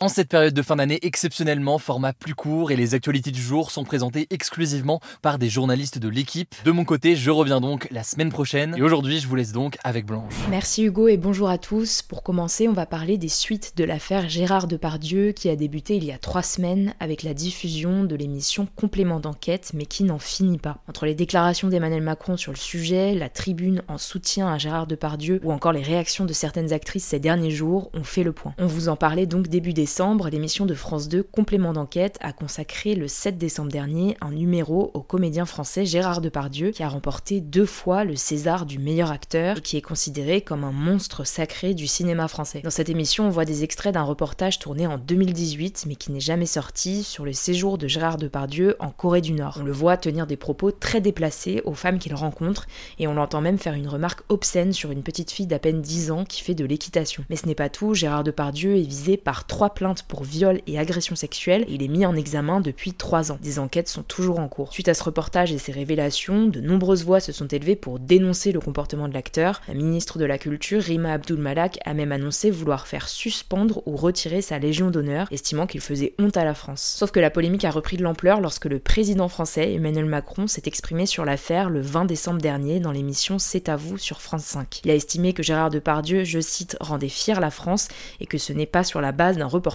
En cette période de fin d'année, exceptionnellement, format plus court et les actualités du jour sont présentées exclusivement par des journalistes de l'équipe. De mon côté, je reviens donc la semaine prochaine et aujourd'hui, je vous laisse donc avec Blanche. Merci Hugo et bonjour à tous. Pour commencer, on va parler des suites de l'affaire Gérard Depardieu qui a débuté il y a trois semaines avec la diffusion de l'émission Complément d'enquête mais qui n'en finit pas. Entre les déclarations d'Emmanuel Macron sur le sujet, la tribune en soutien à Gérard Depardieu ou encore les réactions de certaines actrices ces derniers jours, on fait le point. On vous en parlait donc début décembre l'émission de France 2 Complément d'enquête a consacré le 7 décembre dernier un numéro au comédien français Gérard Depardieu qui a remporté deux fois le César du meilleur acteur et qui est considéré comme un monstre sacré du cinéma français. Dans cette émission, on voit des extraits d'un reportage tourné en 2018 mais qui n'est jamais sorti sur le séjour de Gérard Depardieu en Corée du Nord. On le voit tenir des propos très déplacés aux femmes qu'il rencontre et on l'entend même faire une remarque obscène sur une petite fille d'à peine 10 ans qui fait de l'équitation. Mais ce n'est pas tout, Gérard Depardieu est visé par trois plaintes pour viol et agression sexuelle il est mis en examen depuis 3 ans. Des enquêtes sont toujours en cours. Suite à ce reportage et ses révélations, de nombreuses voix se sont élevées pour dénoncer le comportement de l'acteur. La ministre de la Culture, Rima Abdul Malak, a même annoncé vouloir faire suspendre ou retirer sa Légion d'honneur, estimant qu'il faisait honte à la France. Sauf que la polémique a repris de l'ampleur lorsque le président français, Emmanuel Macron, s'est exprimé sur l'affaire le 20 décembre dernier dans l'émission C'est à vous sur France 5. Il a estimé que Gérard Depardieu, je cite, rendait fier la France et que ce n'est pas sur la base d'un reportage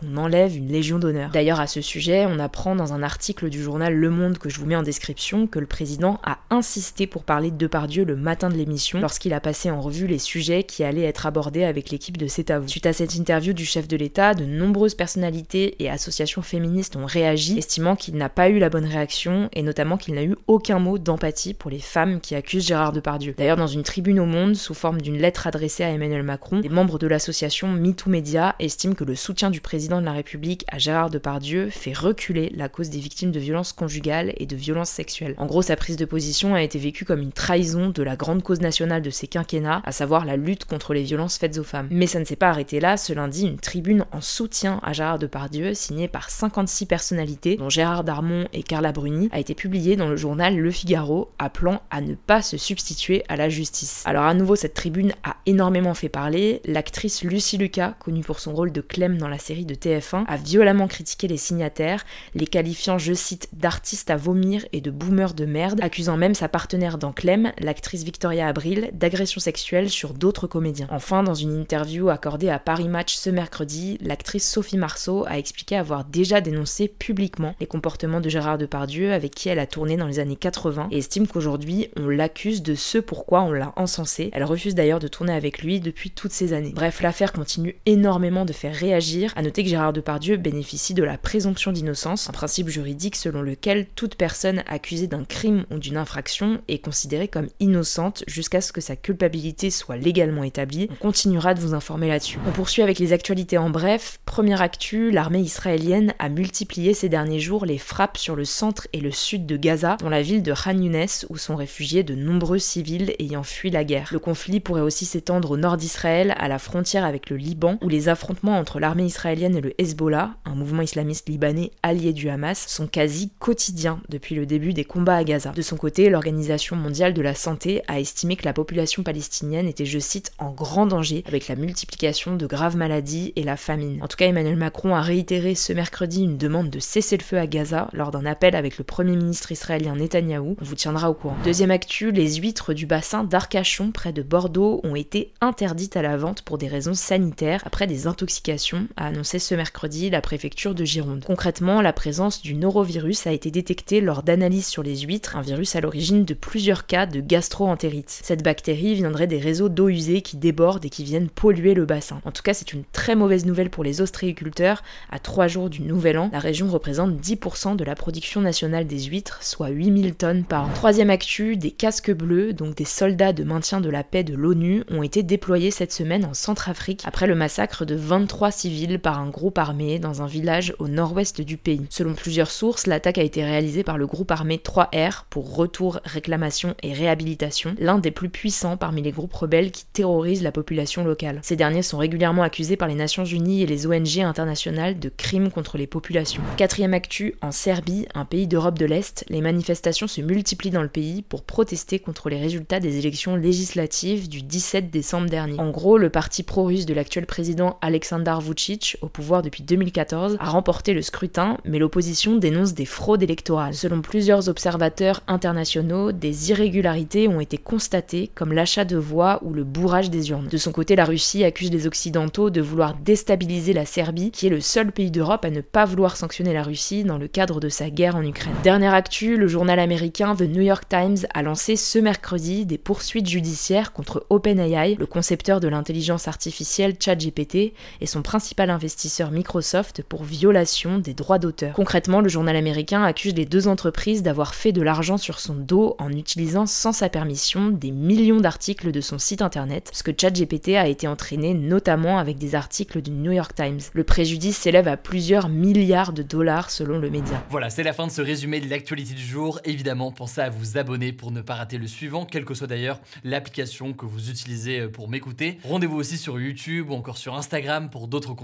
qu'on enlève une Légion d'honneur. D'ailleurs, à ce sujet, on apprend dans un article du journal Le Monde que je vous mets en description que le président a insisté pour parler de Depardieu le matin de l'émission lorsqu'il a passé en revue les sujets qui allaient être abordés avec l'équipe de C'est à. Suite à cette interview du chef de l'État, de nombreuses personnalités et associations féministes ont réagi, estimant qu'il n'a pas eu la bonne réaction et notamment qu'il n'a eu aucun mot d'empathie pour les femmes qui accusent Gérard Depardieu. D'ailleurs, dans une tribune au Monde, sous forme d'une lettre adressée à Emmanuel Macron, les membres de l'association MeToo Media estiment que le soutien du président président de la République à Gérard Depardieu fait reculer la cause des victimes de violences conjugales et de violences sexuelles. En gros, sa prise de position a été vécue comme une trahison de la grande cause nationale de ces quinquennats, à savoir la lutte contre les violences faites aux femmes. Mais ça ne s'est pas arrêté là, ce lundi, une tribune en soutien à Gérard Depardieu, signée par 56 personnalités, dont Gérard Darmon et Carla Bruni, a été publiée dans le journal Le Figaro, appelant à ne pas se substituer à la justice. Alors à nouveau, cette tribune a énormément fait parler. L'actrice Lucie Lucas, connue pour son rôle de Clem dans la série de TF1 a violemment critiqué les signataires, les qualifiant, je cite, d'artistes à vomir et de boomers de merde, accusant même sa partenaire dans Clem, l'actrice Victoria Abril, d'agression sexuelle sur d'autres comédiens. Enfin, dans une interview accordée à Paris Match ce mercredi, l'actrice Sophie Marceau a expliqué avoir déjà dénoncé publiquement les comportements de Gérard Depardieu avec qui elle a tourné dans les années 80 et estime qu'aujourd'hui on l'accuse de ce pourquoi on l'a encensé. Elle refuse d'ailleurs de tourner avec lui depuis toutes ces années. Bref, l'affaire continue énormément de faire réagir, à noter que Gérard Depardieu bénéficie de la présomption d'innocence, un principe juridique selon lequel toute personne accusée d'un crime ou d'une infraction est considérée comme innocente jusqu'à ce que sa culpabilité soit légalement établie. On continuera de vous informer là-dessus. On poursuit avec les actualités en bref. Première actu, l'armée israélienne a multiplié ces derniers jours les frappes sur le centre et le sud de Gaza, dans la ville de Khan Younes, où sont réfugiés de nombreux civils ayant fui la guerre. Le conflit pourrait aussi s'étendre au nord d'Israël, à la frontière avec le Liban, où les affrontements entre l'armée israélienne et le Hezbollah, un mouvement islamiste libanais allié du Hamas, sont quasi quotidiens depuis le début des combats à Gaza. De son côté, l'Organisation mondiale de la santé a estimé que la population palestinienne était, je cite, en grand danger avec la multiplication de graves maladies et la famine. En tout cas, Emmanuel Macron a réitéré ce mercredi une demande de cesser le feu à Gaza lors d'un appel avec le premier ministre israélien Netanyahou. On vous tiendra au courant. Deuxième actu, les huîtres du bassin d'Arcachon près de Bordeaux ont été interdites à la vente pour des raisons sanitaires après des intoxications a annoncé ce mercredi la préfecture de Gironde. Concrètement, la présence du norovirus a été détectée lors d'analyses sur les huîtres, un virus à l'origine de plusieurs cas de gastroentérite. Cette bactérie viendrait des réseaux d'eau usée qui débordent et qui viennent polluer le bassin. En tout cas, c'est une très mauvaise nouvelle pour les ostréiculteurs. À trois jours du Nouvel An, la région représente 10% de la production nationale des huîtres, soit 8000 tonnes par an. Troisième actu, des casques bleus, donc des soldats de maintien de la paix de l'ONU, ont été déployés cette semaine en Centrafrique après le massacre de 23 civils par un groupe armé dans un village au nord-ouest du pays. Selon plusieurs sources, l'attaque a été réalisée par le groupe armé 3R pour Retour, Réclamation et Réhabilitation, l'un des plus puissants parmi les groupes rebelles qui terrorisent la population locale. Ces derniers sont régulièrement accusés par les Nations Unies et les ONG internationales de crimes contre les populations. Quatrième actu, en Serbie, un pays d'Europe de l'Est, les manifestations se multiplient dans le pays pour protester contre les résultats des élections législatives du 17 décembre dernier. En gros, le parti pro-russe de l'actuel président Aleksandar Vucic, au pouvoir depuis 2014, a remporté le scrutin, mais l'opposition dénonce des fraudes électorales. Selon plusieurs observateurs internationaux, des irrégularités ont été constatées, comme l'achat de voix ou le bourrage des urnes. De son côté, la Russie accuse les Occidentaux de vouloir déstabiliser la Serbie, qui est le seul pays d'Europe à ne pas vouloir sanctionner la Russie dans le cadre de sa guerre en Ukraine. Dernière actu, le journal américain The New York Times a lancé ce mercredi des poursuites judiciaires contre OpenAI, le concepteur de l'intelligence artificielle ChatGPT, et son principal investisseur Microsoft pour violation des droits d'auteur. Concrètement, le journal américain accuse les deux entreprises d'avoir fait de l'argent sur son dos en utilisant sans sa permission des millions d'articles de son site internet, ce que ChatGPT a été entraîné notamment avec des articles du New York Times. Le préjudice s'élève à plusieurs milliards de dollars selon le média. Voilà, c'est la fin de ce résumé de l'actualité du jour. Évidemment, pensez à vous abonner pour ne pas rater le suivant, quelle que soit d'ailleurs l'application que vous utilisez pour m'écouter. Rendez-vous aussi sur YouTube ou encore sur Instagram pour d'autres contenus